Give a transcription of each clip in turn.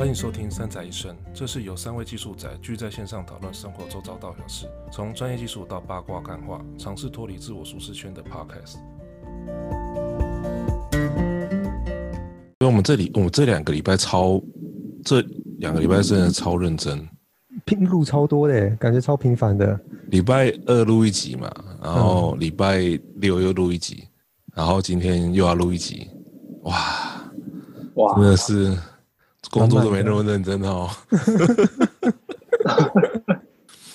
欢迎收听《三宅一生》，这是由三位技术宅聚在线上讨论生活周遭大小事，从专业技术到八卦干话，尝试脱离自我舒适圈的 Podcast。因为我们这里，我们这两个礼拜超，这两个礼拜真的超认真，拼录超多的，感觉超频繁的。礼拜二录一集嘛，然后礼拜六又录一集，然后今天又要录一集，哇，哇，真的是。工作都没那么认真哦，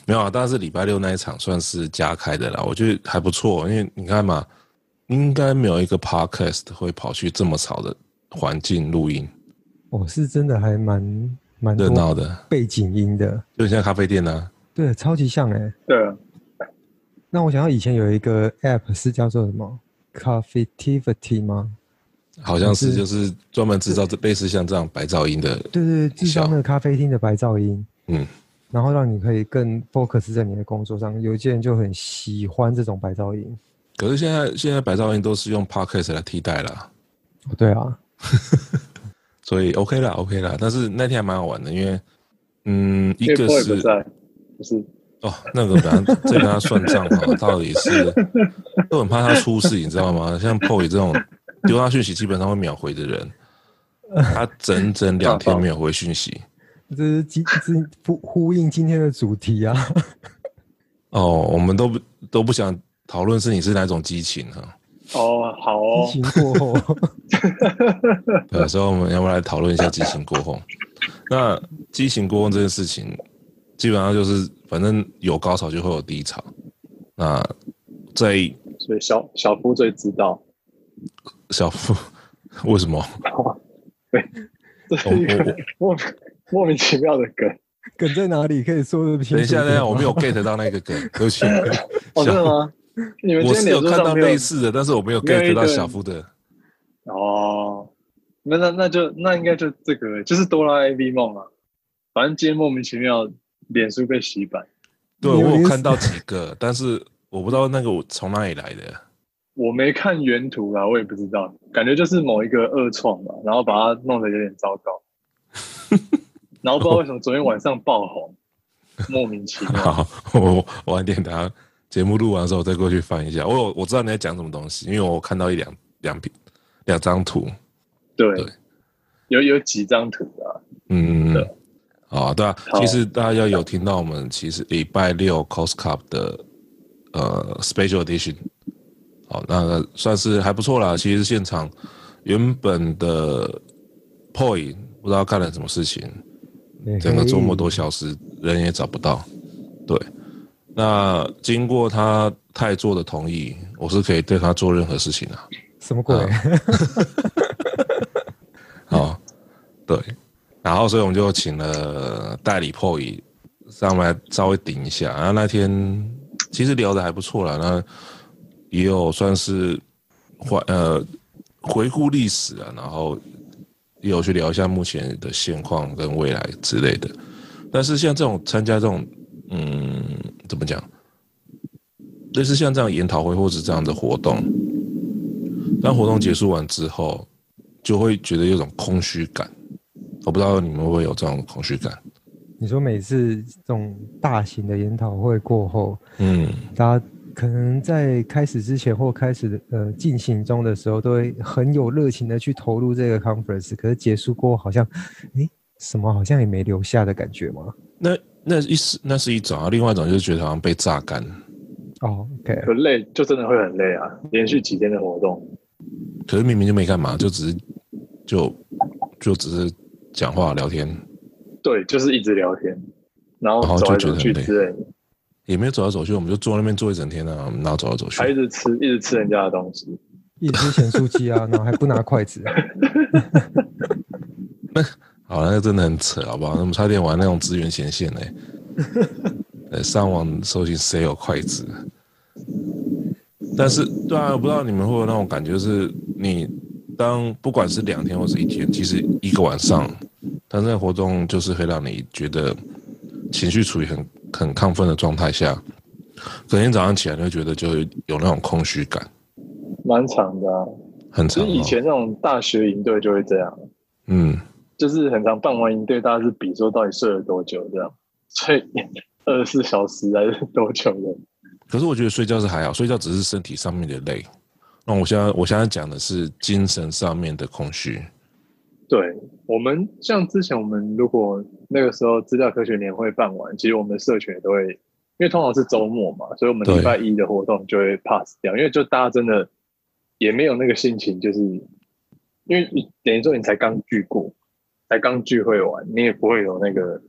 没有啊，但是礼拜六那一场算是加开的啦，我觉得还不错，因为你看嘛，应该没有一个 podcast 会跑去这么吵的环境录音。哦，是真的还蛮蛮热闹的，背景音的，就像咖啡店啊，对，超级像哎、欸，对啊。那我想到以前有一个 app 是叫做什么 Coffeetivity 吗？好像是，就是专门制造这类似像这样白噪音的，对对对，制造那个咖啡厅的白噪音，嗯，然后让你可以更 focus 在你的工作上。有一些人就很喜欢这种白噪音，可是现在现在白噪音都是用 podcast 来替代了，对啊，所以 OK 啦 OK 啦，但是那天还蛮好玩的，因为嗯，一个是不是哦，那个反正这跟他算账哈，到底是都很怕他出事，你知道吗？像 Poy 这种。丢他讯息基本上会秒回的人，他整整两天没有回讯息，这是今这呼呼应今天的主题啊。哦，我们都不都不想讨论是你是哪种激情哈。哦，好哦。激情过后，对，所以我们要不要来讨论一下激情过后？那激情过后这件事情，基本上就是反正有高潮就会有低潮。那在所以小小夫最知道。小夫，为什么？对，这是一个莫莫名其妙的梗。梗在哪里？可以说的清楚。等一下，等一下，我没有 get 到那个梗，对不起。哦，真的吗？你们我是有看到类似的，但是我没有 get 到小夫的。哦，那那那就那应该就这个，就是哆啦 A V 梦啊。反正今天莫名其妙，脸书被洗版。对，我有看到几个，但是我不知道那个我从哪里来的。我没看原图啊，我也不知道，感觉就是某一个恶创吧，然后把它弄得有点糟糕，然后不知道为什么昨天晚上爆红，莫名其妙。好，我晚点等下节目录完的时候我再过去翻一下。我有我知道你在讲什么东西，因为我看到一两两篇两张图。对，对有有几张图啊？嗯嗯啊，对啊，其实大家有听到我们其实礼拜六 Cos Cup 的呃 Special Edition。好，那算是还不错啦。其实现场原本的 Poi 不知道干了什么事情，整个周末都消失，人也找不到。对，那经过他太座的同意，我是可以对他做任何事情的。什么鬼？好，对，然后所以我们就请了代理 Poi 上来稍微顶一下。然后那天其实聊的还不错啦。那也有算是回呃回顾历史啊，然后也有去聊一下目前的现况跟未来之类的。但是像这种参加这种嗯怎么讲，类似像这样研讨会或者这样的活动，当活动结束完之后，就会觉得有种空虚感。我不知道你们会不会有这种空虚感？你说每次这种大型的研讨会过后，嗯，大家。可能在开始之前或开始的呃进行中的时候，都会很有热情的去投入这个 conference。可是结束过后，好像，诶，什么好像也没留下的感觉吗？那那一是那是一种啊，另外一种就是觉得好像被榨干。哦，OK，很累，就真的会很累啊，连续几天的活动。可是明明就没干嘛，就只是就就只是讲话聊天。对，就是一直聊天，然后走来走去之类的。也没有走来走去，我们就坐那边坐一整天啊，然后走来走去，还一直吃，一直吃人家的东西，一直吃咸酥鸡啊，然后还不拿筷子。那好，那个真的很扯，好不好？我们差点玩那种资源显现嘞。呃，上网搜寻谁有筷子。但是，对啊，我不知道你们会有那种感觉，就是你当不管是两天或是一天，其实一个晚上，但这个活动就是会让你觉得情绪处于很。很亢奋的状态下，隔天早上起来就觉得就有那种空虚感，蛮长的、啊，很长、哦。以前那种大学营队就会这样，嗯，就是很常办完营队，大家是比说到底睡了多久这样，睡二十四小时还是多久的？可是我觉得睡觉是还好，睡觉只是身体上面的累。那我现在我现在讲的是精神上面的空虚。对，我们像之前我们如果那个时候资料科学年会办完，其实我们的社群也都会，因为通常是周末嘛，所以我们礼拜一的活动就会 pass 掉，因为就大家真的也没有那个心情，就是因为你等于说你才刚聚过，才刚聚会完，你也不会有那个。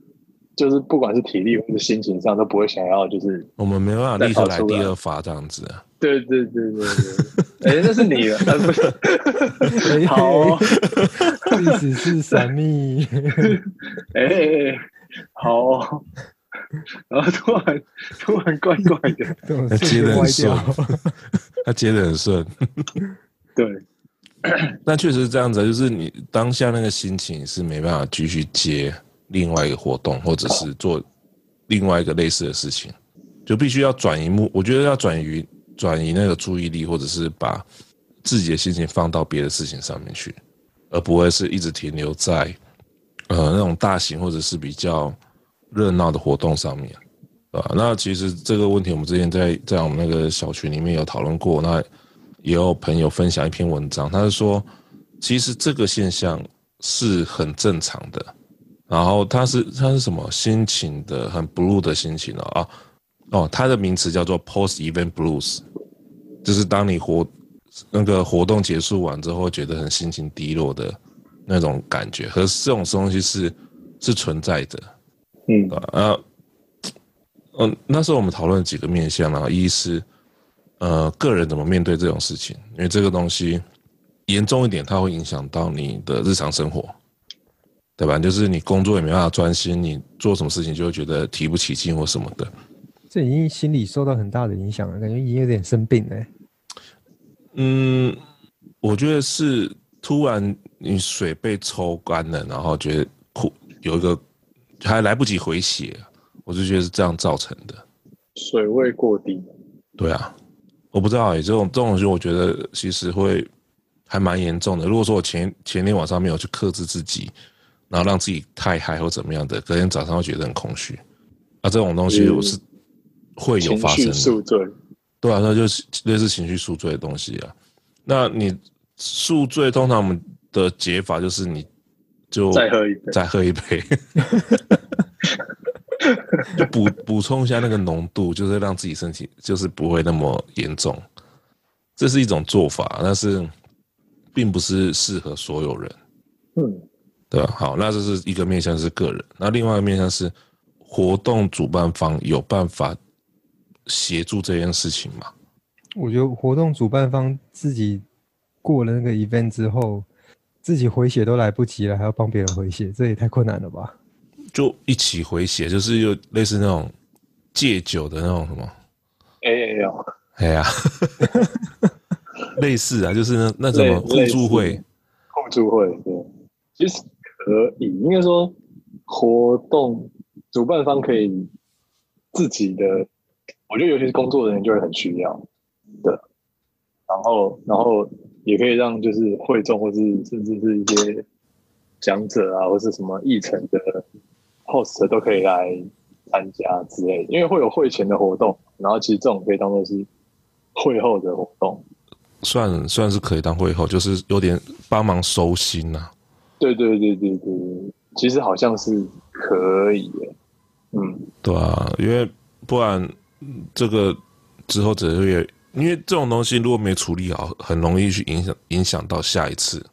就是不管是体力或者心情上都不会想要，就是我们没办法立刻来第二发这样子。对对对对对，哎，那是你了，不是？好、哦，历史是 神秘。哎，好、哦，然后突然突然怪怪的，他接的很顺，他接的很顺。对，那确实是这样子，就是你当下那个心情是没办法继续接。另外一个活动，或者是做另外一个类似的事情，就必须要转移目。我觉得要转移转移那个注意力，或者是把自己的心情放到别的事情上面去，而不会是一直停留在呃那种大型或者是比较热闹的活动上面，啊，那其实这个问题我们之前在在我们那个小群里面有讨论过，那也有朋友分享一篇文章，他是说，其实这个现象是很正常的。然后它是它是什么心情的很 blue 的心情哦啊哦，它的名词叫做 post event blues，就是当你活那个活动结束完之后，觉得很心情低落的那种感觉。可是这种东西是是存在的，嗯啊嗯，那时候我们讨论几个面向啊，一是呃个人怎么面对这种事情，因为这个东西严重一点，它会影响到你的日常生活。对吧？就是你工作也没办法专心，你做什么事情就会觉得提不起劲或什么的。这已经心理受到很大的影响了，感觉已经有点生病了。嗯，我觉得是突然你水被抽干了，然后觉得苦，有一个还来不及回血，我就觉得是这样造成的。水位过低。对啊，我不知道哎，这种这种东西，我觉得其实会还蛮严重的。如果说我前前天晚上没有去克制自己。然后让自己太嗨或怎么样的，隔天早上会觉得很空虚，啊，这种东西我是会有发生的。宿醉，对啊，那就是类似情绪宿醉的东西啊。那你宿醉通常我们的解法就是你就再喝一杯，再喝一杯，就补补充一下那个浓度，就是让自己身体就是不会那么严重。这是一种做法，但是并不是适合所有人。嗯。对，好，那这是一个面向是个人，那另外一个面向是活动主办方有办法协助这件事情吗？我觉得活动主办方自己过了那个 event 之后，自己回血都来不及了，还要帮别人回血，这也太困难了吧？就一起回血，就是又类似那种戒酒的那种什么？哎呀，哎呀，类似啊，就是那那种互助会，互助会，对，其实。可以，应该说活动主办方可以自己的，我觉得尤其是工作人员就会很需要的。然后，然后也可以让就是会众或是甚至是一些讲者啊，或是什么议程的 host 都可以来参加之类，因为会有会前的活动，然后其实这种可以当做是会后的活动，算算是可以当会后，就是有点帮忙收心呐、啊。对对对对对，其实好像是可以的，嗯，对啊，因为不然这个之后只会，因为这种东西如果没处理好，很容易去影响影响到下一次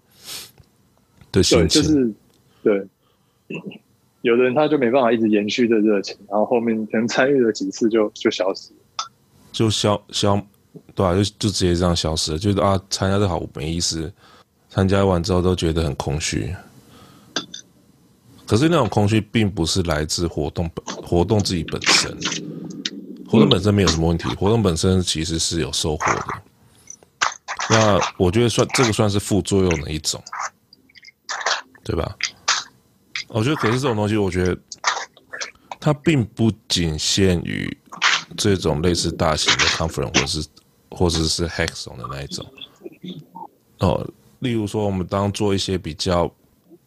的心情。对，就是对，有的人他就没办法一直延续这热情，然后后面可能参与了几次就就消失了，就消消，对啊，就就直接这样消失了，就是啊，参加的好没意思。参加完之后都觉得很空虚，可是那种空虚并不是来自活动本活动自己本身，活动本身没有什么问题，活动本身其实是有收获的。那我觉得算这个算是副作用的一种，对吧？我觉得可是这种东西，我觉得它并不仅限于这种类似大型的 conference 或者是或者是 hackathon 的那一种哦。例如说，我们当做一些比较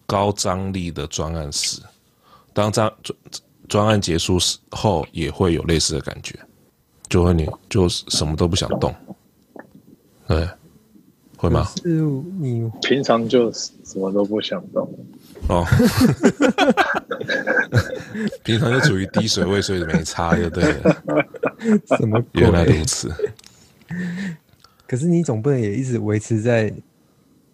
高张力的专案时，当专专专案结束时后，也会有类似的感觉，就会你就什么都不想动，对，会吗？是你平常就什么都不想动哦，平常就处于低水位，所以没差就对了。什么？原来如此。可是你总不能也一直维持在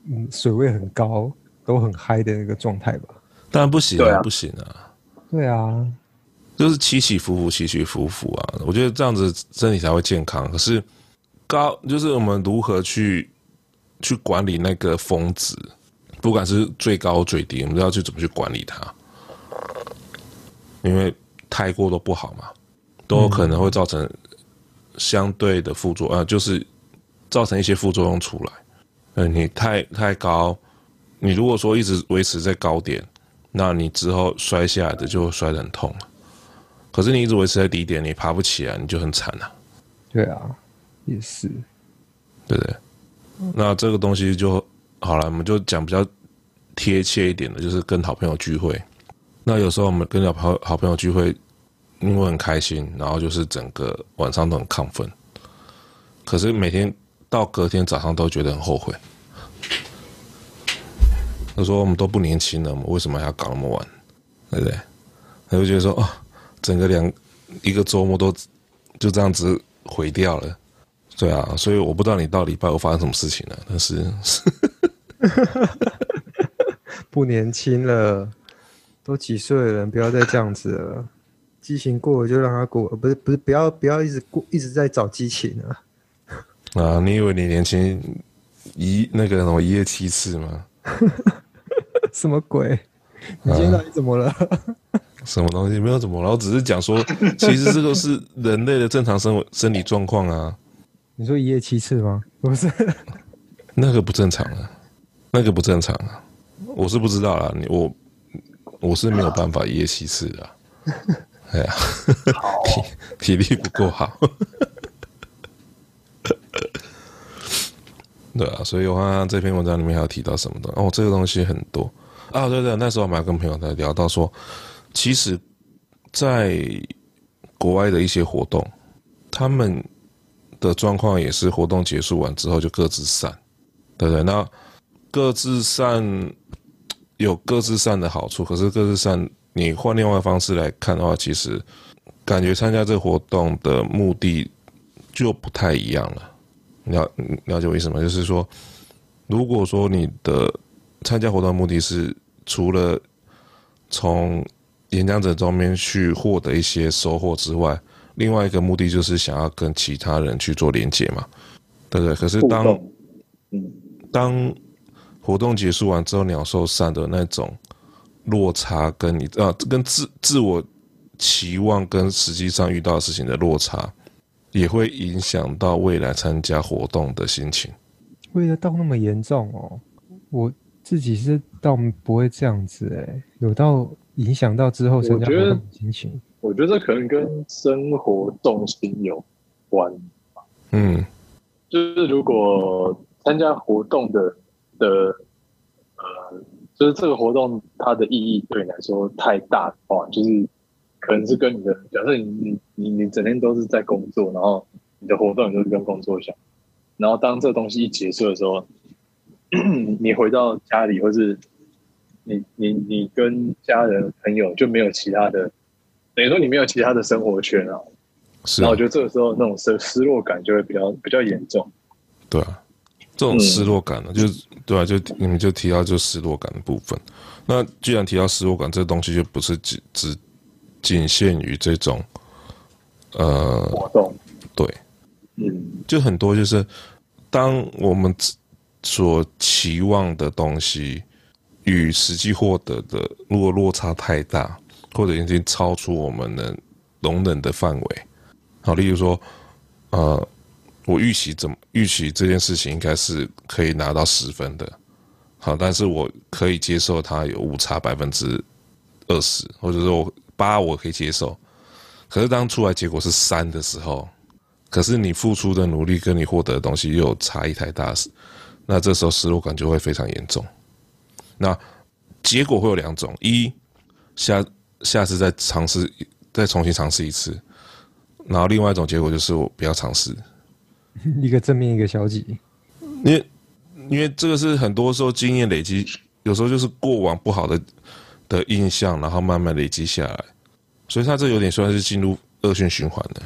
嗯水位很高，都很嗨的那个状态吧？当然不行啊，不行啊。对啊，就是起起伏伏，起起伏伏啊。我觉得这样子身体才会健康。可是高就是我们如何去去管理那个峰值，不管是最高最低，我们都要去怎么去管理它。因为太过都不好嘛，都有可能会造成相对的副作用，呃，就是造成一些副作用出来。呃，你太太高。你如果说一直维持在高点，那你之后摔下来的就会摔得很痛。可是你一直维持在低点，你爬不起来，你就很惨了。对啊，也是，对不对？那这个东西就好了，我们就讲比较贴切一点的，就是跟好朋友聚会。那有时候我们跟好朋好朋友聚会，因为很开心，然后就是整个晚上都很亢奋。可是每天到隔天早上都觉得很后悔。他说：“我们都不年轻了，我们为什么还要搞那么晚？对不对？”他就觉得说：“哦，整个两一个周末都就这样子毁掉了。”对啊，所以我不知道你到礼拜五发生什么事情了。但是 不年轻了，都几岁的人，不要再这样子了。激情过了就让它过，不是不是，不要不要一直过，一直在找激情啊！啊，你以为你年轻一那个什么一夜七次吗？什么鬼？你今天到底怎么了？啊、什么东西没有怎么然后只是讲说，其实这个是人类的正常生活生理状况啊。你说一夜七次吗？不是，那个不正常啊，那个不正常啊。我是不知道啦，你我我是没有办法一夜七次的。哎呀，体体力不够好。对啊，所以我看看这篇文章里面还有提到什么的哦，这个东西很多啊。对对，那时候我们还跟朋友在聊到说，其实，在国外的一些活动，他们的状况也是活动结束完之后就各自散，对对？那各自散有各自散的好处，可是各自散，你换另外方式来看的话，其实感觉参加这个活动的目的就不太一样了。了了解我意思吗？就是说，如果说你的参加活动的目的是除了从演讲者中间去获得一些收获之外，另外一个目的就是想要跟其他人去做连接嘛，对不对？可是当当活动结束完之后，鸟兽散的那种落差，跟你啊，跟自自我期望跟实际上遇到的事情的落差。也会影响到未来参加活动的心情。为了到那么严重哦？我自己是倒不会这样子哎，有到影响到之后参加活动的心情。我觉得这可能跟生活重心有关。嗯，就是如果参加活动的的呃，就是这个活动它的意义对你来说太大的话，就是。可能是跟你的，假设你你你你整天都是在工作，然后你的活动也都是跟工作相，然后当这东西一结束的时候，你回到家里，或是你你你跟家人朋友就没有其他的，等于说你没有其他的生活圈啊。是。然后我觉得这个时候那种失失落感就会比较比较严重。对啊，这种失落感呢，嗯、就是对啊，就你们就提到就失落感的部分。那既然提到失落感，这个东西就不是只只。仅限于这种，呃，活动，对，嗯，就很多就是，当我们所期望的东西与实际获得的如果落差太大，或者已经超出我们能容忍的范围，好，例如说，呃，我预期怎么预期这件事情应该是可以拿到十分的，好，但是我可以接受它有误差百分之二十，或者说我。八我可以接受，可是当出来结果是三的时候，可是你付出的努力跟你获得的东西又有差异太大，那这时候失落感就会非常严重。那结果会有两种：一下下次再尝试，再重新尝试一次；然后另外一种结果就是我不要尝试。一个正面，一个消极。因为因为这个是很多时候经验累积，有时候就是过往不好的的印象，然后慢慢累积下来，所以他这有点算是进入恶性循环的。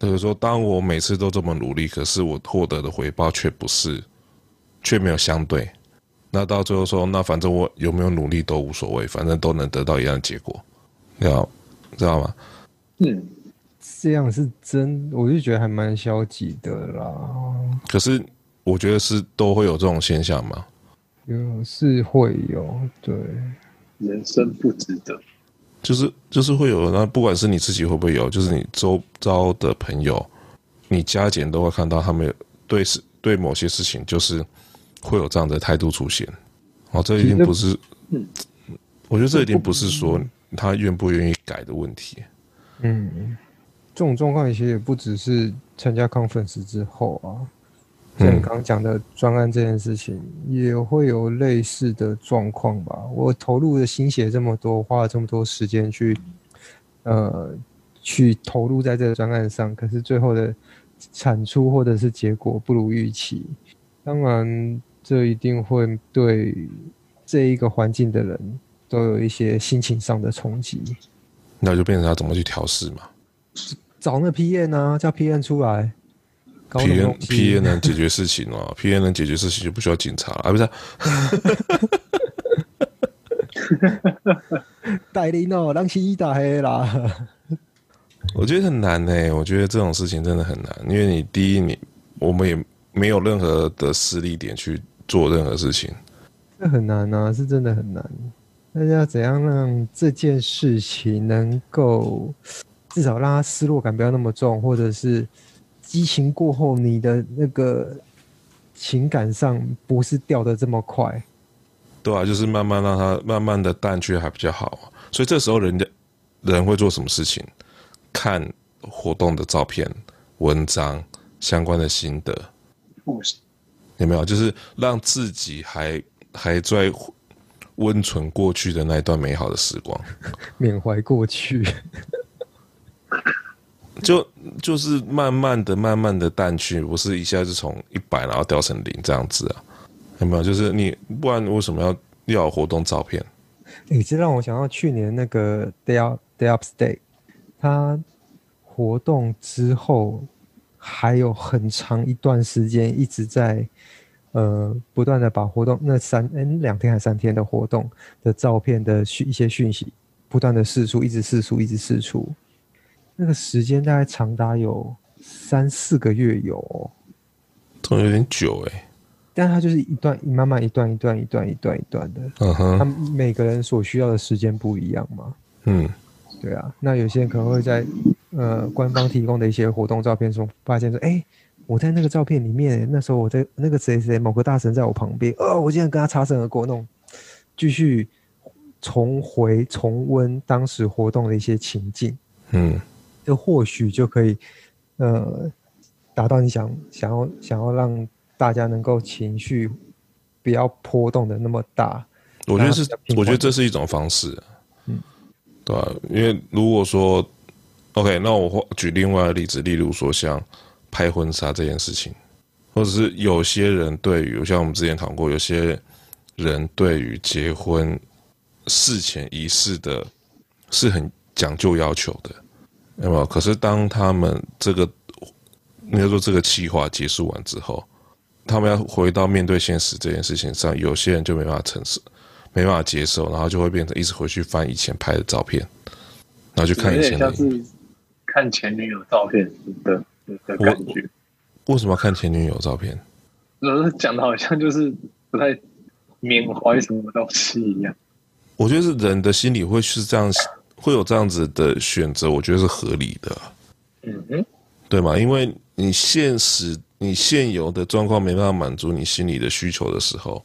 就是说，当我每次都这么努力，可是我获得的回报却不是，却没有相对，那到最后说，那反正我有没有努力都无所谓，反正都能得到一样的结果，要知道知道吗？嗯，这样是真，我就觉得还蛮消极的啦。可是我觉得是都会有这种现象吗？有是会有，对，人生不值得。就是就是会有，那不管是你自己会不会有，就是你周遭的朋友，你加减都会看到他们对事对某些事情，就是会有这样的态度出现。哦，这一定不是，嗯，我觉得这一定不是说他愿不愿意改的问题。嗯，这种状况其实也不只是参加 conference 之后啊。像你刚刚讲的专案这件事情，也会有类似的状况吧？我投入的心血这么多，花了这么多时间去，呃，去投入在这个专案上，可是最后的产出或者是结果不如预期，当然这一定会对这一个环境的人都有一些心情上的冲击。那就变成要怎么去调试嘛？找那 PM 啊，叫 PM 出来。P N P N 能解决事情哦，P N 能解决事情就不需要警察啊，不是？带领哦，让起打黑啦。我觉得很难呢，我觉得这种事情真的很难，因为你第一，你我们也没有任何的实力点去做任何事情，这很难啊，是真的很难。那要怎样让这件事情能够至少让他失落感不要那么重，或者是？激情过后，你的那个情感上不是掉的这么快，对啊，就是慢慢让它慢慢的淡去还比较好。所以这时候人家人会做什么事情？看活动的照片、文章、相关的心得，有没有？就是让自己还还在温存过去的那一段美好的时光，缅怀过去。就就是慢慢的、慢慢的淡去，不是一下子从一百然后掉成零这样子啊？有没有？就是你不然为什么要要活动照片？你、这让我想到去年那个 Day Up Day Up Stay，他活动之后还有很长一段时间一直在呃不断的把活动那三嗯两天还三天的活动的照片的讯一些讯息不断的释出，一直释出，一直释出。那个时间大概长达有三四个月有，哦，都有点久哎。但它就是一段，慢慢一段一段一段一段一段的。嗯哼，他每个人所需要的时间不一样嘛。嗯，对啊。那有些人可能会在呃官方提供的一些活动照片中发现说，哎，我在那个照片里面，那时候我在那个谁谁某个大神在我旁边，哦，我竟然跟他擦身而过，那种继续重回重温当时活动的一些情境。嗯。这或许就可以，呃，达到你想想要想要让大家能够情绪不要波动的那么大。我觉得是，我觉得这是一种方式，嗯，对吧？因为如果说，OK，那我举另外的例子，例如说像拍婚纱这件事情，或者是有些人对于，像我们之前谈过，有些人对于结婚事前仪式的是很讲究要求的。有没有？可是当他们这个，应该说这个计划结束完之后，他们要回到面对现实这件事情上，有些人就没办法承受，没办法接受，然后就会变成一直回去翻以前拍的照片，然后去看以前看前女友照片的的感觉。为什么要看前女友照片？呃，讲的好像就是不太缅怀什么东西一样。我觉得是人的心理会是这样。会有这样子的选择，我觉得是合理的，嗯哼，对吗？因为你现实、你现有的状况没办法满足你心里的需求的时候，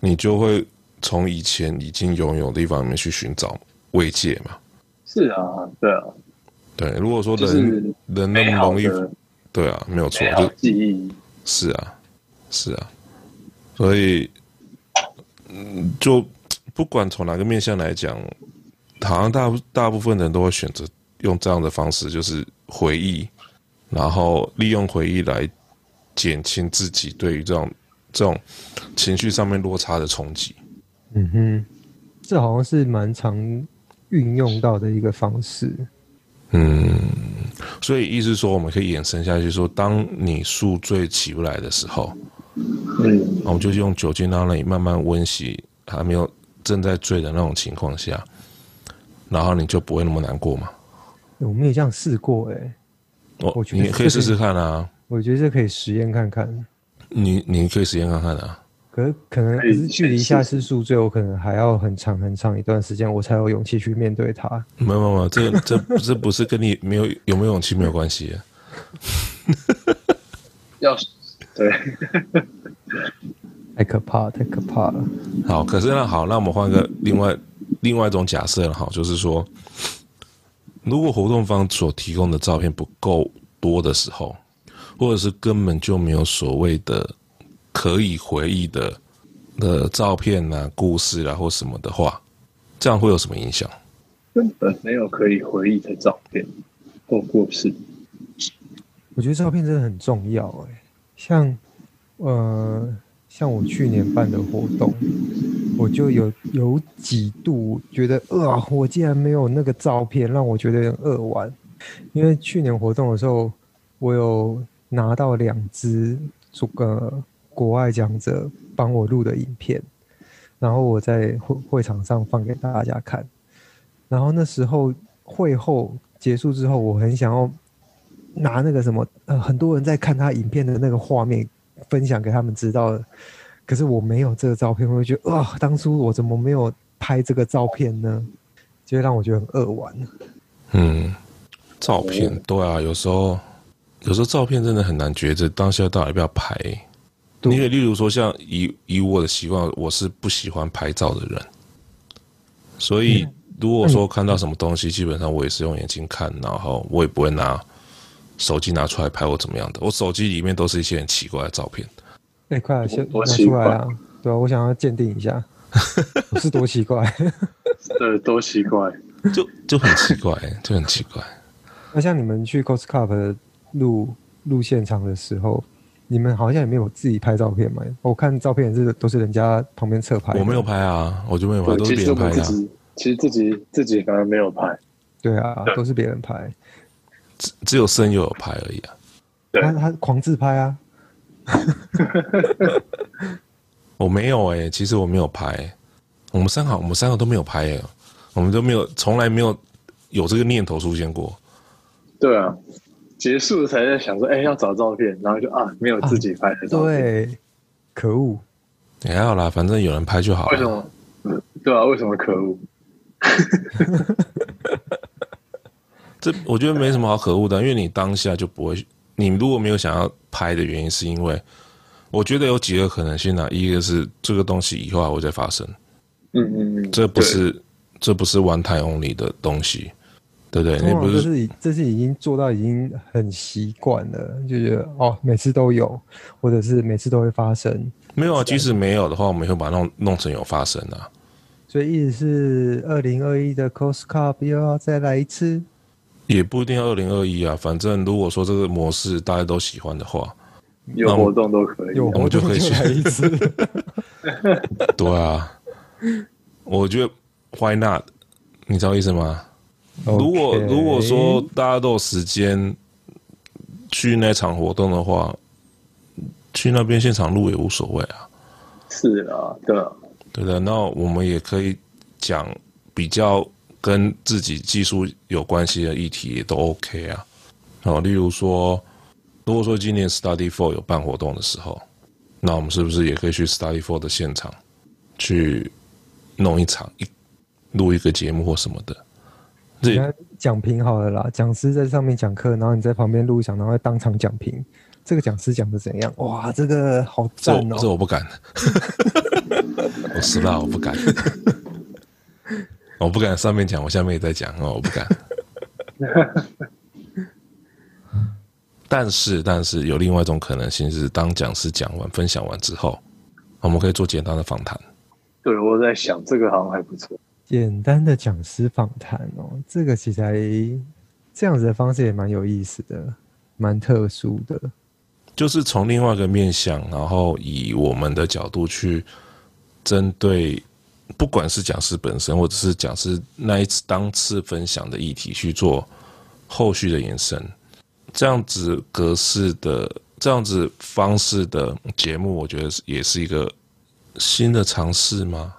你就会从以前已经拥有的地方里面去寻找慰藉嘛。是啊，对啊，对。如果说人、就是、人那么容易，对啊，没有错，就记忆是啊，是啊，所以嗯，就不管从哪个面向来讲，好像大大部分人都会选择用这样的方式，就是回忆，然后利用回忆来减轻自己对于这种这种情绪上面落差的冲击。嗯哼，这好像是蛮常运用到的一个方式。嗯，所以意思说，我们可以延伸下去说，当你宿醉起不来的时候，嗯，我们就用酒精让你慢慢温习，还没有。正在醉的那种情况下，然后你就不会那么难过嘛？我没有这样试过哎、欸，我我觉得你可以试试看啊。我觉得这可以实验看看。你你可以实验看看啊。可是可能是距离下次宿醉，我可能还要很长很长一段时间，我才有勇气去面对它。没有没有，这这这不是跟你没有有没有勇气没有关系。要对。太可怕，太可怕了。好，可是那好，那我们换个另外另外一种假设了哈，就是说，如果活动方所提供的照片不够多的时候，或者是根本就没有所谓的可以回忆的的照片啊、故事啊或什么的话，这样会有什么影响？根本没有可以回忆的照片或故事。我觉得照片真的很重要哎，像呃。像我去年办的活动，我就有有几度觉得，呃，我竟然没有那个照片，让我觉得有点扼腕。因为去年活动的时候，我有拿到两支这个国外讲者帮我录的影片，然后我在会会场上放给大家看。然后那时候会后结束之后，我很想要拿那个什么，呃，很多人在看他影片的那个画面。分享给他们知道的，可是我没有这个照片，我就觉得哇、哦，当初我怎么没有拍这个照片呢？就会让我觉得很扼腕。嗯，照片对啊，有时候有时候照片真的很难抉择，当下到底要不要拍。你可以例如说，像以以我的习惯，我是不喜欢拍照的人，所以如果说看到什么东西，基本上我也是用眼睛看，然后我也不会拿。手机拿出来拍我怎么样的？我手机里面都是一些很奇怪的照片。哎、欸，快来先拿出来啊！对啊，我想要鉴定一下，我是多奇怪？对，多奇怪，就就很奇怪，就很奇怪。那像你们去 Cos Cup 录录现场的时候，你们好像也没有自己拍照片嘛？我看照片是都是人家旁边侧拍。我没有拍啊，我就没有拍，都是别人拍的。其实自己自己反而没有拍。对啊，都是别人拍。只只有声优有拍而已啊，他他狂自拍啊，我没有哎、欸，其实我没有拍、欸，我们三个我们三个都没有拍哎、欸，我们都没有从来没有有这个念头出现过。对啊，结束才在想说，哎、欸，要找照片，然后就啊，没有自己拍的照片，啊、对，可恶，也还好啦，反正有人拍就好了。为什么？对啊，为什么可恶？这 我觉得没什么好可恶的，因为你当下就不会。你如果没有想要拍的原因，是因为我觉得有几个可能性啊。一个是这个东西以后还会再发生，嗯嗯嗯，这不是这不是 one time only 的东西，对不对？那不是，这是这是已经做到已经很习惯了，就觉得哦，每次都有，或者是每次都会发生。没有啊，即使没有的话，我们会把它弄弄成有发生啊。所以意思是，二零二一的 Cos Cup 又要再来一次。也不一定二零二一啊，反正如果说这个模式大家都喜欢的话，有活动都可以，有活动就可以去一次。对啊，我觉得 Why not？你知道意思吗？Okay. 如果如果说大家都有时间去那场活动的话，去那边现场录也无所谓啊。是啊，对啊，对的。那我们也可以讲比较。跟自己技术有关系的议题也都 OK 啊，好，例如说，如果说今年 Study Four 有办活动的时候，那我们是不是也可以去 Study Four 的现场去弄一场一录一个节目或什么的？这讲评好了啦，讲师在上面讲课，然后你在旁边录一场，然后当场讲评，这个讲师讲的怎样？哇，这个好赞哦！这我不敢，我实话我不敢。我不敢上面讲，我下面也在讲哦，我不敢。但是，但是有另外一种可能性是，当讲师讲完、分享完之后，我们可以做简单的访谈。对，我在想这个好像还不错。简单的讲师访谈哦，这个其实还这样子的方式也蛮有意思的，蛮特殊的。就是从另外一个面向，然后以我们的角度去针对，不管是讲师本身，或者是讲师那一次当次分享的议题去做后续的延伸。这样子格式的、这样子方式的节目，我觉得也是一个新的尝试吗？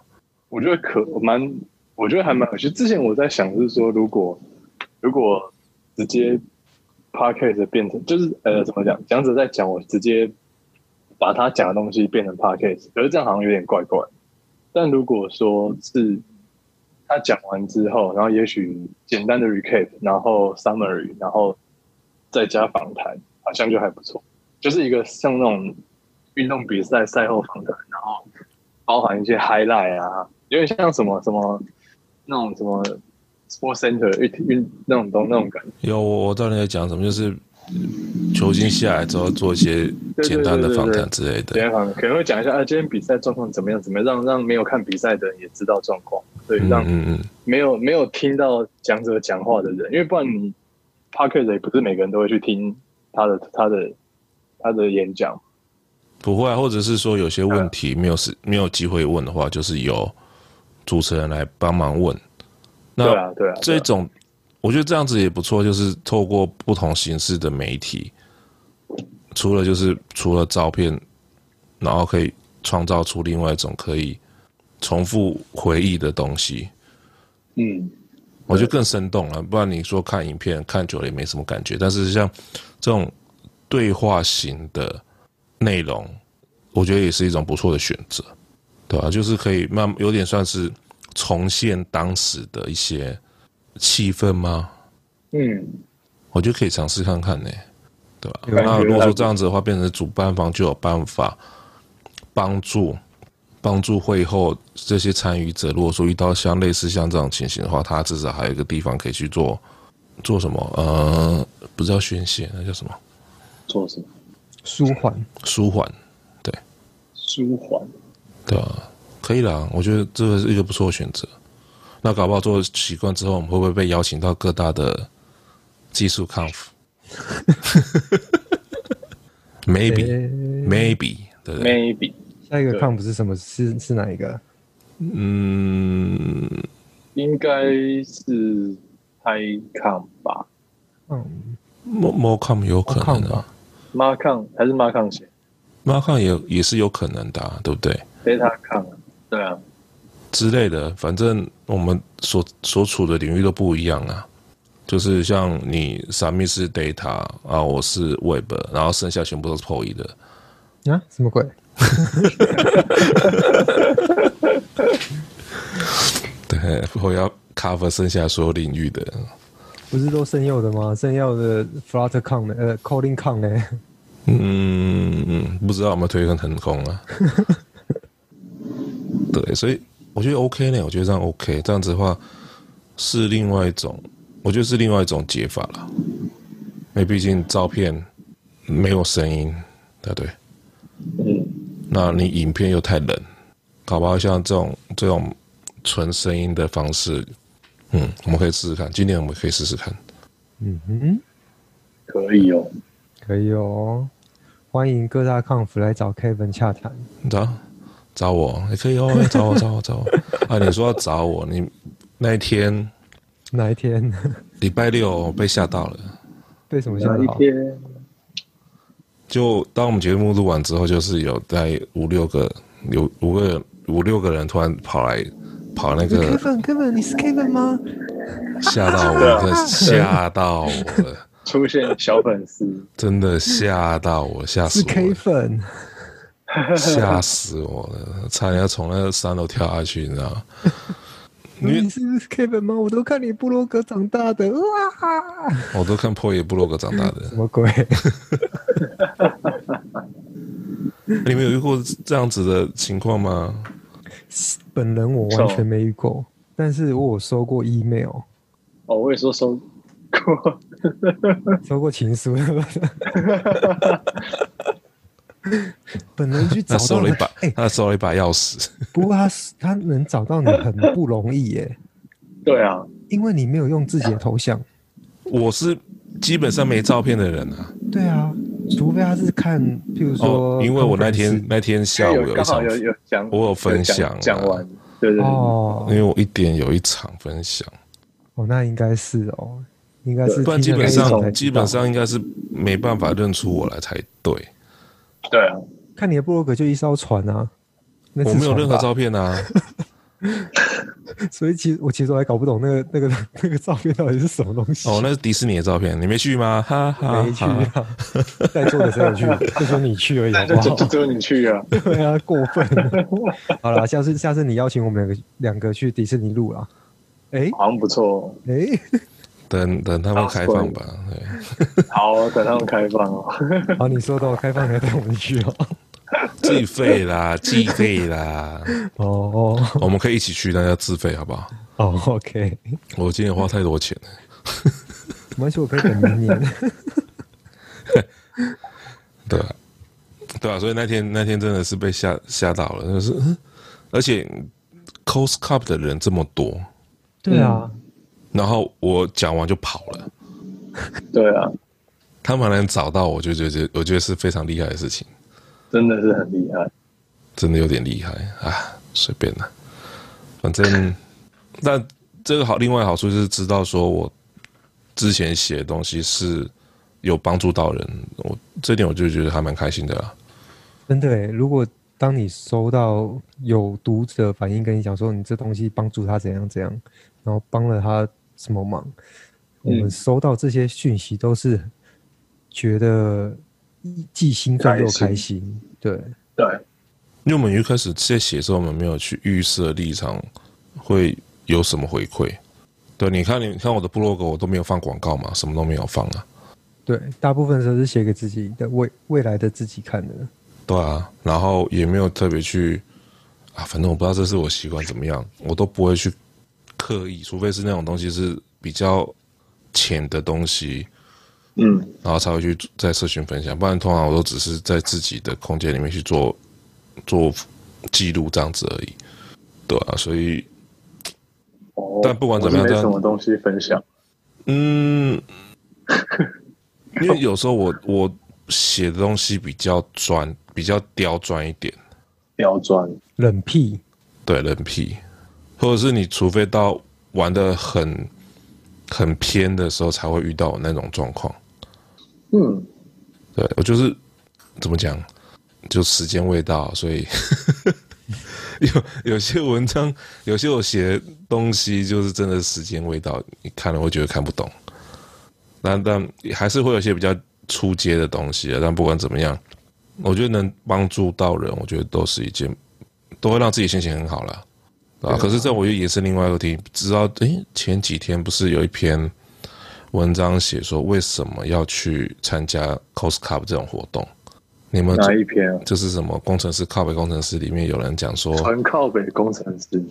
我觉得可蛮，我觉得还蛮有趣。之前我在想，就是说，如果如果直接 podcast 变成，就是呃，怎么讲？讲者在讲，我直接把他讲的东西变成 podcast，可是这样好像有点怪怪。但如果说是他讲完之后，然后也许简单的 recap，然后 summary，然后。再加访谈，好像就还不错，就是一个像那种运动比赛赛后访谈，然后包含一些 highlight 啊，有点像什么什么那种什么 sports center 运运那种东那种感觉。有，我我知道你在讲什么，就是球星下来之后做一些简单的访谈之类的。简单访谈可能会讲一下啊，今天比赛状况怎么样？怎么样让让没有看比赛的人也知道状况，对，让嗯嗯没有没有听到讲者讲话的人，因为不然你。Podcast 也不是每个人都会去听他的他的他的演讲，不会，或者是说有些问题没有是没有机会问的话，就是由主持人来帮忙问。那对啊，对啊，这种我觉得这样子也不错，就是透过不同形式的媒体，除了就是除了照片，然后可以创造出另外一种可以重复回忆的东西。嗯。我觉得更生动了，不然你说看影片看久了也没什么感觉。但是像这种对话型的内容，我觉得也是一种不错的选择，对吧？就是可以慢有点算是重现当时的一些气氛吗？嗯，我觉得可以尝试看看呢，对吧？那如果说这样子的话，变成主办方就有办法帮助。帮助会后这些参与者，如果说遇到像类似像这种情形的话，他至少还有一个地方可以去做做什么？呃，不知道宣泄，那叫什么？做什么？舒缓，舒缓，对，舒缓，对啊，可以啦，我觉得这个是一个不错的选择。那搞不好做习惯之后，我们会不会被邀请到各大的技术 conf Maybe，Maybe，对不对？Maybe。下一个抗不是什么？是是哪一个？嗯，应该是 High 抗吧。嗯，More More com 有可能啊。马抗还是马抗先？马抗也也是有可能的，啊，对不对？Beta 抗，对啊，之类的，反正我们所所处的领域都不一样啊。就是像你是 Data 啊，我是 Web，然后剩下全部都是 POE 的。啊？什么鬼？对，我要 cover 剩下所有领域的，不是都圣佑的吗？圣佑的 Flutter Con 呢？呃，Coding Con 呢？嗯，不知道有没有推更成功啊？对，所以我觉得 OK 呢，我觉得这样 OK，这样子的话是另外一种，我觉得是另外一种解法了，因为毕竟照片没有声音，对不对？嗯。那你影片又太冷，搞不好像这种这种纯声音的方式，嗯，我们可以试试看。今天我们可以试试看。嗯哼，可以哦，可以哦，欢迎各大抗服来找 Kevin 洽谈。找找我也可以哦，找我找我找我。啊，你说要找我，你那一天哪一天？礼拜六被吓到了。被什么吓到？一天。就当我们节目录完之后，就是有在五六个，有五个五六个人突然跑来跑那个。Kevin，Kevin，你是 Kevin 吗？吓到我了，吓到我了。出现小粉丝，真的吓到我，吓死我。是 K 粉，吓死我了，差点要从那个三楼跳下去，你知道吗？你是 Kevin 吗？我都看你部落格长大的哇！我都看破野部落格长大的，什么鬼？你们有遇过这样子的情况吗？本人我完全没遇过但是我有收过 email。哦，我也说收过，收过情书。本人去找到他收了一把，哎、他收了一把钥匙。不过他他能找到你很不容易耶，对啊，因为你没有用自己的头像。我是基本上没照片的人啊。对啊，除非他是看，譬如说、哦，因为我那天那天下午有一场，有有讲，我有分享啊。讲完，对对对，哦。因为我一点有一场分享，哦，那应该是哦，应该是不然基本上基本上应该是没办法认出我来才对。对啊，看你的部落格就一艘船啊，那我没有任何照片啊，所以其实我其实我还搞不懂那个那个那个照片到底是什么东西。哦，那是迪士尼的照片，你没去吗？哈哈没去。啊，在座的谁有去？就说你去而已，好不好就就？只有你去啊，对啊，过分。好了，下次下次你邀请我们两个两个去迪士尼录啦。哎好像不错，哎，等等他们开放吧。对，好，等他们开放哦。好，你说到开放才带我们去哦。计费啦，自费啦，哦哦我们可以一起去，但要自费，好不好？哦，OK，我今年花太多钱了。没关系，我可以等明年。对啊，对啊，所以那天那天真的是被吓吓到了，就是，嗯而且 Coast Cup 的人这么多，对啊，然后我讲完就跑了，对啊，他们能找到我，就觉得我觉得是非常厉害的事情，真的是很厉害。真的有点厉害。啊，随便了，反正，但这个好，另外好处就是知道说我之前写的东西是有帮助到人，我这点我就觉得还蛮开心的啦。真的诶，如果当你收到有读者反应跟你讲说你这东西帮助他怎样怎样，然后帮了他什么忙，我们收到这些讯息都是觉得既兴奋又开心。对对，因为我们一开始在写的时候，我们没有去预设立场会有什么回馈。对，你看，你看我的部落格，我都没有放广告嘛，什么都没有放啊。对，大部分时候是写给自己的未未来的自己看的。对啊，然后也没有特别去啊，反正我不知道这是我习惯怎么样，我都不会去刻意，除非是那种东西是比较浅的东西，嗯，然后才会去在社群分享，不然通常我都只是在自己的空间里面去做做记录这样子而已。对啊，所以哦，但不管怎么样没什么东西分享。嗯，因为有时候我我写的东西比较专，比较刁钻一点。刁钻，冷僻，对人皮，或者是你除非到玩的很很偏的时候，才会遇到我那种状况。嗯，对我就是怎么讲，就时间未到，所以 有有些文章，有些我写的东西，就是真的时间未到，你看了会觉得看不懂。但但还是会有一些比较初阶的东西啊。但不管怎么样，我觉得能帮助到人，我觉得都是一件，都会让自己心情很好啦。啊，可是这我又也是另外一个题，知道诶，前几天不是有一篇文章写说为什么要去参加 Coast Cup 这种活动？你们哪一篇啊？就是什么工程师靠北工程师里面有人讲说，纯靠北工程师，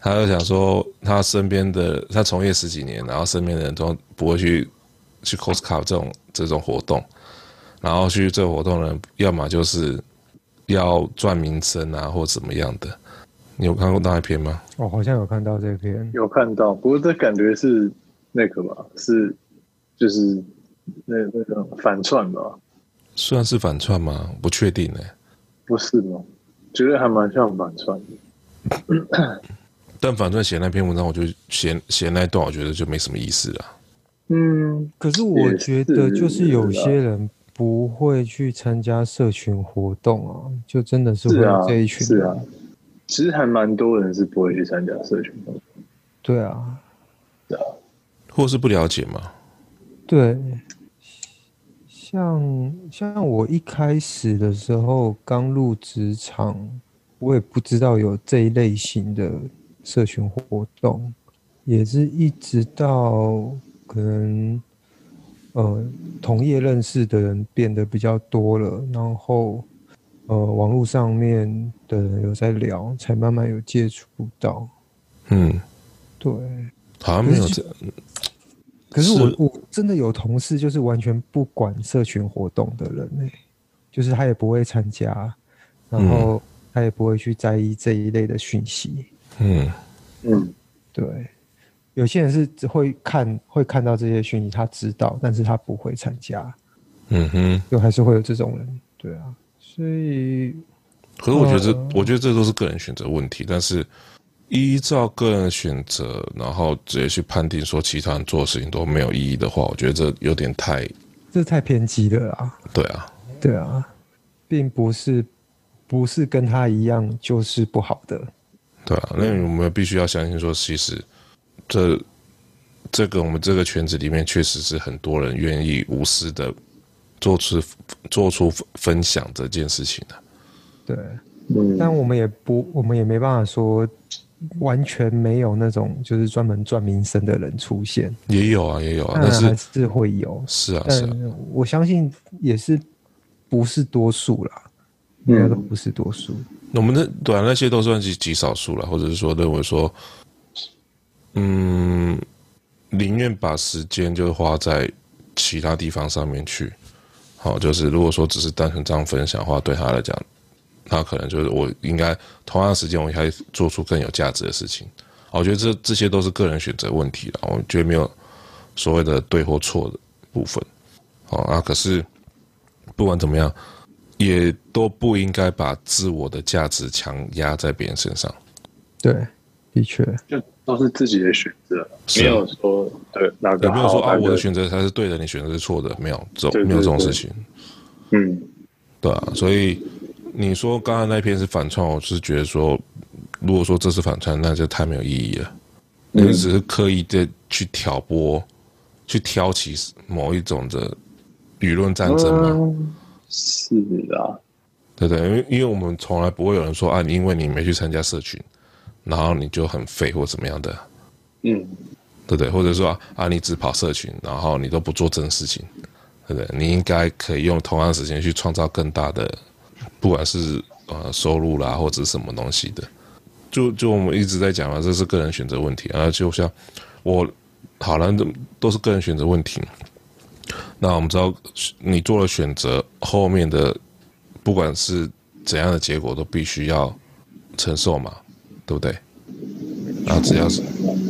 他就想说他身边的他从业十几年，然后身边的人都不会去去 Coast Cup 这种这种活动，然后去这个活动的人，要么就是要赚名声啊，或怎么样的。你有看过那一篇吗？哦，好像有看到这篇，有看到，不过这感觉是那个吧，是就是那那个反串吧？算是反串吗？不确定呢、欸。不是吗？觉得还蛮像反串的。但反串写那篇文章，我就写写那一段，我觉得就没什么意思了。嗯，可是我觉得就是有些人不会去参加社群活动啊，就真的是会有这一群是啊。其实还蛮多人是不会去参加社群活动。对啊，对啊，或是不了解嘛？对，像像我一开始的时候刚入职场，我也不知道有这一类型的社群活动，也是一直到可能呃同业认识的人变得比较多了，然后呃网络上面的人有在聊，才慢慢有接触到。嗯，对，好像没有这。可是我是我真的有同事，就是完全不管社群活动的人呢、欸，就是他也不会参加，然后他也不会去在意这一类的讯息。嗯嗯，对，有些人是只会看会看到这些讯息，他知道，但是他不会参加。嗯哼，就还是会有这种人，对啊，所以，可是我觉得这，呃、我觉得这都是个人选择问题，但是依照个人选择，然后直接去判定说其他人做的事情都没有意义的话，我觉得这有点太，这太偏激了啊！对啊，对啊，并不是不是跟他一样就是不好的，对啊，那我们必须要相信说，其实这这个我们这个圈子里面确实是很多人愿意无私的。做出做出分享这件事情的，对，但我们也不，我们也没办法说完全没有那种就是专门赚名声的人出现，也有啊，也有啊，但是还是会有，是啊，是啊，我相信也是不是多数啦，应该都不是多数。我们的对啊，那些都算是极少数了，或者是说认为说，嗯，宁愿把时间就花在其他地方上面去。好，就是如果说只是单纯这样分享的话，对他来讲，他可能就是我应该同样的时间，我应该做出更有价值的事情。我觉得这这些都是个人选择问题了，我觉得没有所谓的对或错的部分。好啊，可是不管怎么样，也都不应该把自我的价值强压在别人身上。对，的确。就都是自己的选择，没有说对哪个，也没有说啊，我的选择才是对的，你选择是错的，没有这种没有这种事情。嗯，对啊，所以你说刚刚那篇是反串，我是觉得说，如果说这是反串，那就太没有意义了。你只是刻意的去挑拨，去挑起某一种的舆论战争嘛？是啊，对对，因为因为我们从来不会有人说啊，你因为你没去参加社群。然后你就很废或怎么样的，嗯，对不对？或者说啊，啊，你只跑社群，然后你都不做正事情，对不对？你应该可以用同样的时间去创造更大的，不管是呃收入啦，或者是什么东西的。就就我们一直在讲嘛，这是个人选择问题啊。就像我好了，都是个人选择问题。那我们知道你做了选择，后面的不管是怎样的结果，都必须要承受嘛。对不对？啊，只要是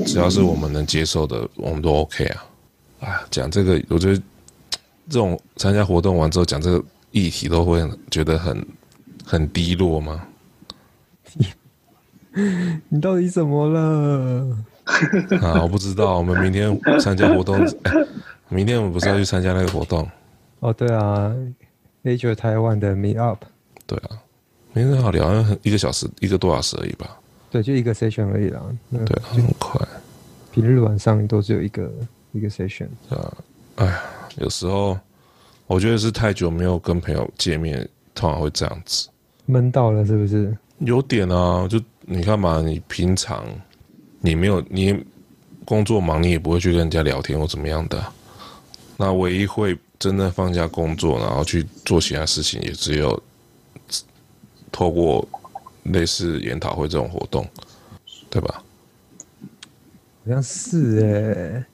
只要是我们能接受的，我们都 OK 啊。啊，讲这个，我觉得这种参加活动完之后讲这个议题，都会觉得很很低落吗？你到底怎么了？啊，我不知道。我们明天参加活动，哎，明天我们不是要去参加那个活动？哦，对啊，Azure 台湾的 Meet Up。对啊，明天好聊，一个小时，一个多小时而已吧。对，就一个 session 而已啦。对，很快。平日晚上都只有一个一个 session。啊，哎呀，有时候我觉得是太久没有跟朋友见面，通常会这样子。闷到了是不是？有点啊，就你看嘛，你平常你没有你工作忙，你也不会去跟人家聊天或怎么样的。那唯一会真的放下工作，然后去做其他事情，也只有透过。类似研讨会这种活动，对吧？好像是哎。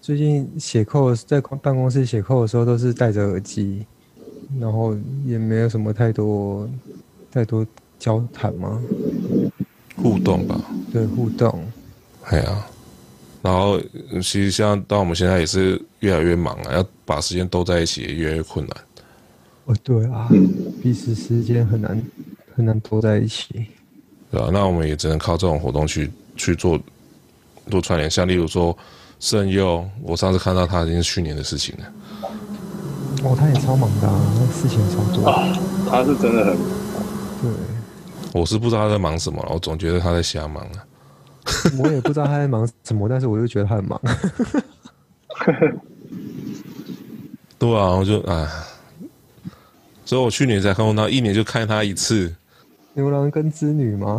最近写扣在办公室写扣的时候，都是戴着耳机，然后也没有什么太多太多交谈吗？互动吧。对，互动。对啊。然后其实像到我们现在也是越来越忙啊，要把时间都在一起也越来越困难。哦，对啊，彼此时间很难。很难拖在一起，对啊，那我们也只能靠这种活动去去做做串联，像例如说圣佑，我上次看到他已经是去年的事情了。哦，他也超忙的，啊，事情超多啊。他是真的很忙。对，我是不知道他在忙什么，我总觉得他在瞎忙啊。我也不知道他在忙什么，但是我就觉得他很忙。对啊，我就哎。所以我去年才看过他，一年就看他一次。牛郎跟织女吗？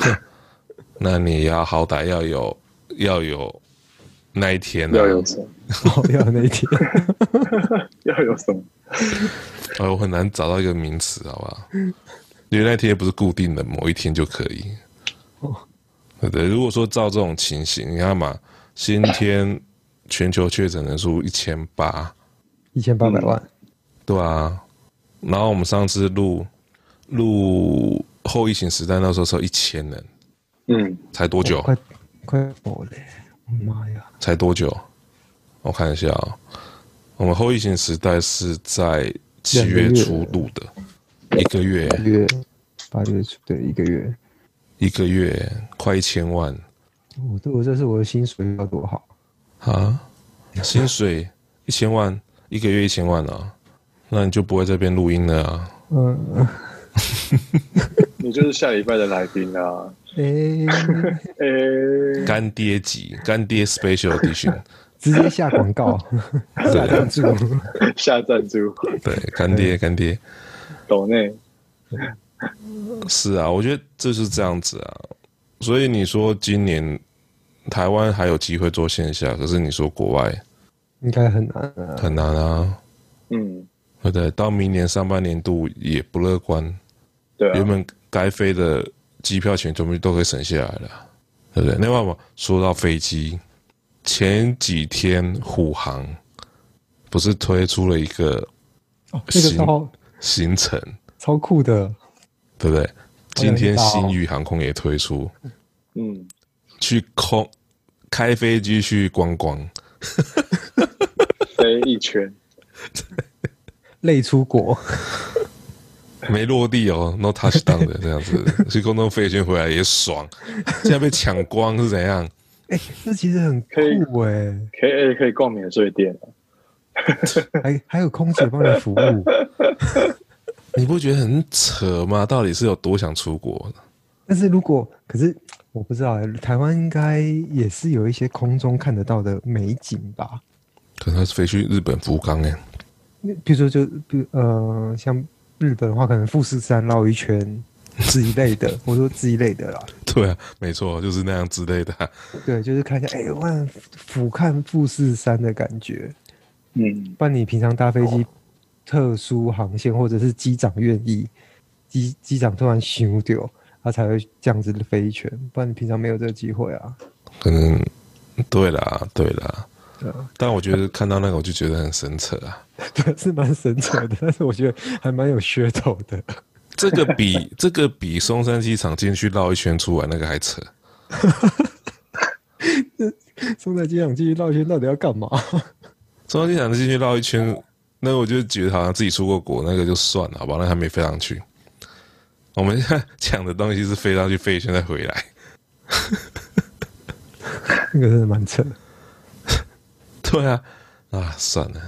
那你要好歹要有要有那一天，要有什么？要有那一天，要有什么？哎，我很难找到一个名词，好不好？因为那天也不是固定的，某一天就可以。哦，对对。如果说照这种情形，你看嘛，今天全球确诊人数一千八，一千八百万，对啊。然后我们上次录录后疫情时代，那时候是一千人，嗯，才多久？快快爆了！我妈呀！才多久？我看一下啊、哦，我们后疫情时代是在七月初录的，一个月，八月八月初对一个月，一个月快一千万。我这我这是我的薪水要多好啊？薪水一千万，一个月一千万啊？那你就不会在这边录音了啊？嗯，你就是下礼拜的来宾啊。哎哎，干爹级，干爹 Special Edition。直接下广告，下赞助，下赞助，对，干爹干爹，抖内，是啊，我觉得这是这样子啊，所以你说今年台湾还有机会做线下，可是你说国外。应该很难啊，很难啊，嗯，对对，到明年上半年度也不乐观，对啊，原本该飞的机票钱全部都可以省下来了，对不对？另外嘛说到飞机。前几天虎航不是推出了一个行、哦那个、行程，超酷的，对不对？今天新宇航空也推出，嗯，去空开飞机去观光，飞一圈，累出国，没落地哦，no touchdown 的 这样子，去空中飞一圈回来也爽，现在被抢光是怎样？哎、欸，这其实很酷哎、欸，可以可以，可以逛免税店、啊，还还有空姐帮你服务，你不觉得很扯吗？到底是有多想出国？但是如果可是我不知道，台湾应该也是有一些空中看得到的美景吧？可能是飞去日本福冈哎，比如说就比呃，像日本的话，可能富士山绕一圈。之一类的，我说之一类的啦。对啊，没错，就是那样之类的、啊。对，就是看一下，哎、欸，我俯瞰富士山的感觉。嗯，不然你平常搭飞机，特殊航线或者是机长愿意，机机长突然休掉，他才会这样子飞一圈。不然你平常没有这个机会啊。可能对啦，对啦。对。但我觉得看到那个，我就觉得很神扯啊。对，是蛮神扯的，但是我觉得还蛮有噱头的。这个比这个比松山机场进去绕一圈出来那个还扯。松山机场进去绕一圈到底要干嘛？松山机场进去绕一圈，那我就觉得好像自己出过国，那个就算了，好吧？那还没飞上去。我们现在讲的东西是飞上去飞一圈再回来。那个真的蛮扯。对啊，啊，算了，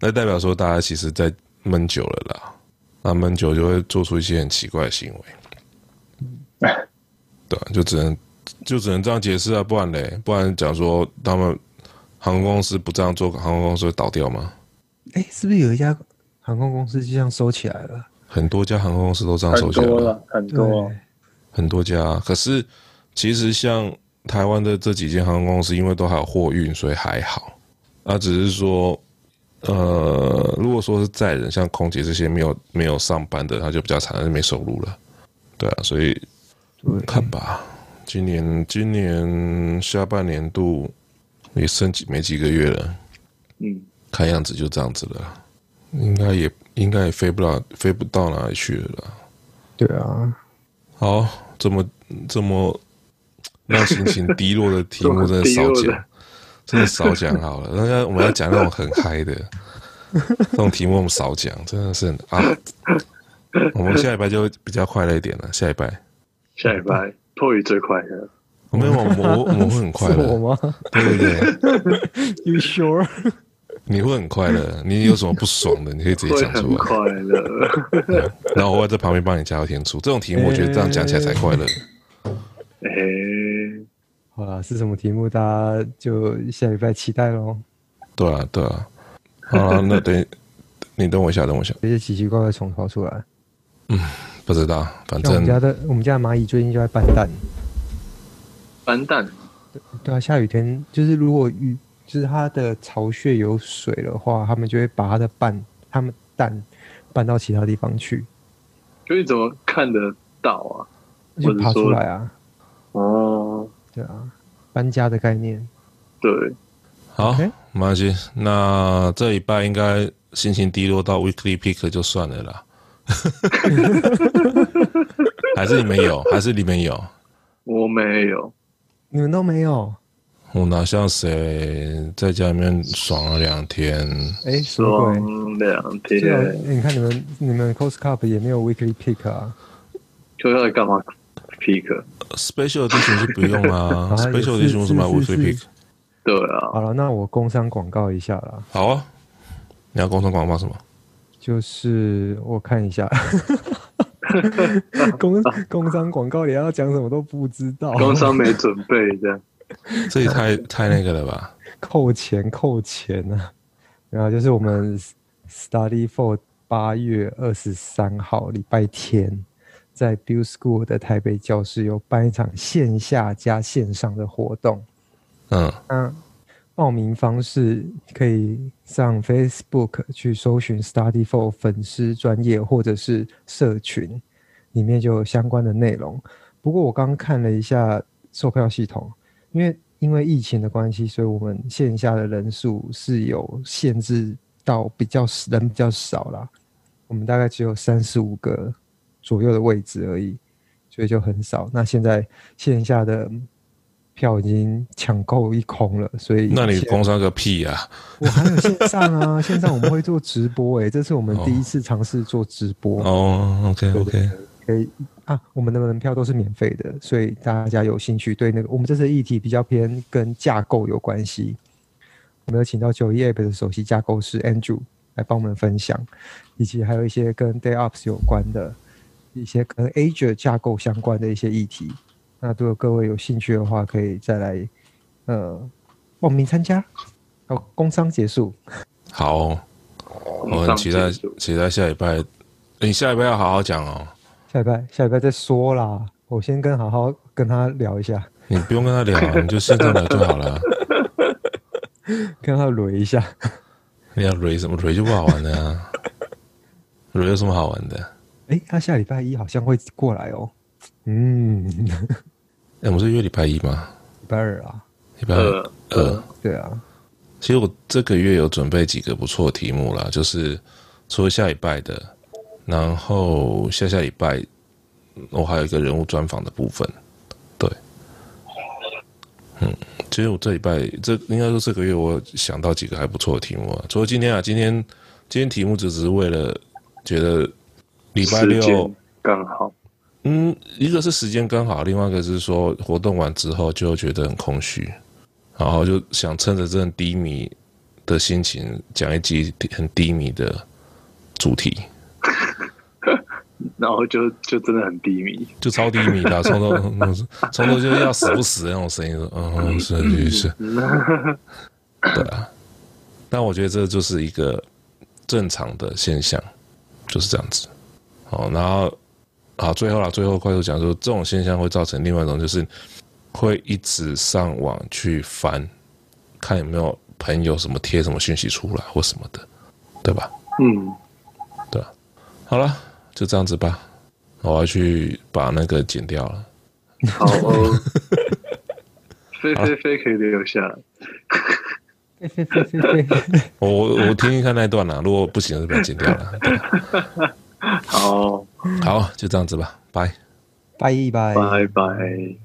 那代表说大家其实在闷久了啦。那闷久就会做出一些很奇怪的行为，对，就只能就只能这样解释啊，不然嘞，不然讲说他们航空公司不这样做，航空公司会倒掉吗？哎，是不是有一家航空公司就这样收起来了？很多家航空公司都这样收起来了，很多了，很多，很多家。可是其实像台湾的这几间航空公司，因为都还有货运，所以还好。那只是说。呃，如果说是载人，像空姐这些没有没有上班的，他就比较惨，就没收入了。对啊，所以看吧，今年今年下半年度也剩几没几个月了，嗯，看样子就这样子了，应该也应该也飞不了，飞不到哪里去了啦。对啊，好，这么这么让心情低落的题目 真的少讲。真的少讲好了，那个我们要讲那种很嗨的，这种题目我们少讲，真的是啊。我们下礼拜就比较快乐一点了。下礼拜，下礼拜破雨最快乐。我们我我我们会很快乐。我吗？对对对。You sure？你会很快乐。你有什么不爽的，你可以直接讲出来。快乐。然后我会在旁边帮你加油添醋。这种题目我觉得这样讲起来才快乐。哎、欸。好啦，是什么题目？大家就下礼拜期待喽。对啊，对啊。啊，那等你等我一下，等我一下。这些奇奇怪怪的虫跑出来。嗯，不知道，反正我们家的我们家的蚂蚁最近就在搬蛋。搬蛋？对对啊，下雨天就是如果雨就是它的巢穴有水的话，他们就会把它的蛋，它们蛋搬到其他地方去。所以怎么看得到啊？就爬出来啊。哦。对啊，搬家的概念。对，好，没关系。那这礼拜应该心情低落到 weekly pick 就算了啦。还是你们有？还是你们有？我没有，你们都没有？我哪像谁在家里面爽了两天？哎？爽两天。你看你们你们 Coast Cup 也没有 Weekly Pick 啊？就要来干嘛？Pick？Special Edition 是不用 啊，Special Edition 为什么要 Weekly Pick？对啊。好了，那我工商广告一下啦。好啊，你要工商广告什么？就是我看一下，工工商广告，你要讲什么都不知道。工商没准备这样。这也太太那个了吧？扣钱扣钱啊！然后就是我们 Study for 八月二十三号礼拜天，在 Build School 的台北教室有办一场线下加线上的活动。嗯，嗯，报名方式可以上 Facebook 去搜寻 Study for 粉丝专业或者是社群，里面就有相关的内容。不过我刚刚看了一下售票系统。因为因为疫情的关系，所以我们线下的人数是有限制到比较人比较少啦。我们大概只有三十五个左右的位置而已，所以就很少。那现在线下的票已经抢购一空了，所以那你工商个屁呀、啊！我还有线上啊，线上我们会做直播诶、欸，这是我们第一次尝试做直播哦。OK OK，可以。啊，我们的门票都是免费的，所以大家有兴趣对那个，我们这次议题比较偏跟架构有关系。我们有请到九一 App 的首席架构师 Andrew 来帮我们分享，以及还有一些跟 DayOps 有关的一些跟 Azure 架构相关的一些议题。那如果各位有兴趣的话，可以再来呃报名参加。好，工商结束。好，我很期待期待下礼拜，你下礼拜要好好讲哦。下礼拜，下礼拜再说啦。我先跟好好跟他聊一下。你不用跟他聊，你就现在聊就好了。跟他捋一下。你要捋什么？捋就不好玩的啊。捋有什么好玩的？哎、欸，他下礼拜一好像会过来哦。嗯。哎、欸，我们是约礼拜一吗？礼拜二啊。礼拜二。呃。呃对啊。其实我这个月有准备几个不错的题目啦，就是除了下礼拜的。然后下下礼拜，我还有一个人物专访的部分，对，嗯，其实我这礼拜这应该说这个月我想到几个还不错的题目啊，除了今天啊，今天今天题目只是为了觉得礼拜六刚好，嗯，一个是时间刚好，另外一个是说活动完之后就觉得很空虚，然后就想趁着这种低迷的心情讲一集很低迷的主题。然后就就真的很低迷，就超低迷的，从头从头就是要死不死的那种声音，嗯，是是是，对啊。但我觉得这就是一个正常的现象，就是这样子。好，然后好，最后了，最后快速讲说，这种现象会造成另外一种，就是会一直上网去翻，看有没有朋友什么贴什么讯息出来或什么的，对吧？嗯。对好了，就这样子吧。我要去把那个剪掉了。好哦，飞飞飞可以留下。飞飞飞飞飞。我我听听看那段啊，如果不行就把它剪掉了。好，好，就这样子吧，拜。拜拜。拜拜。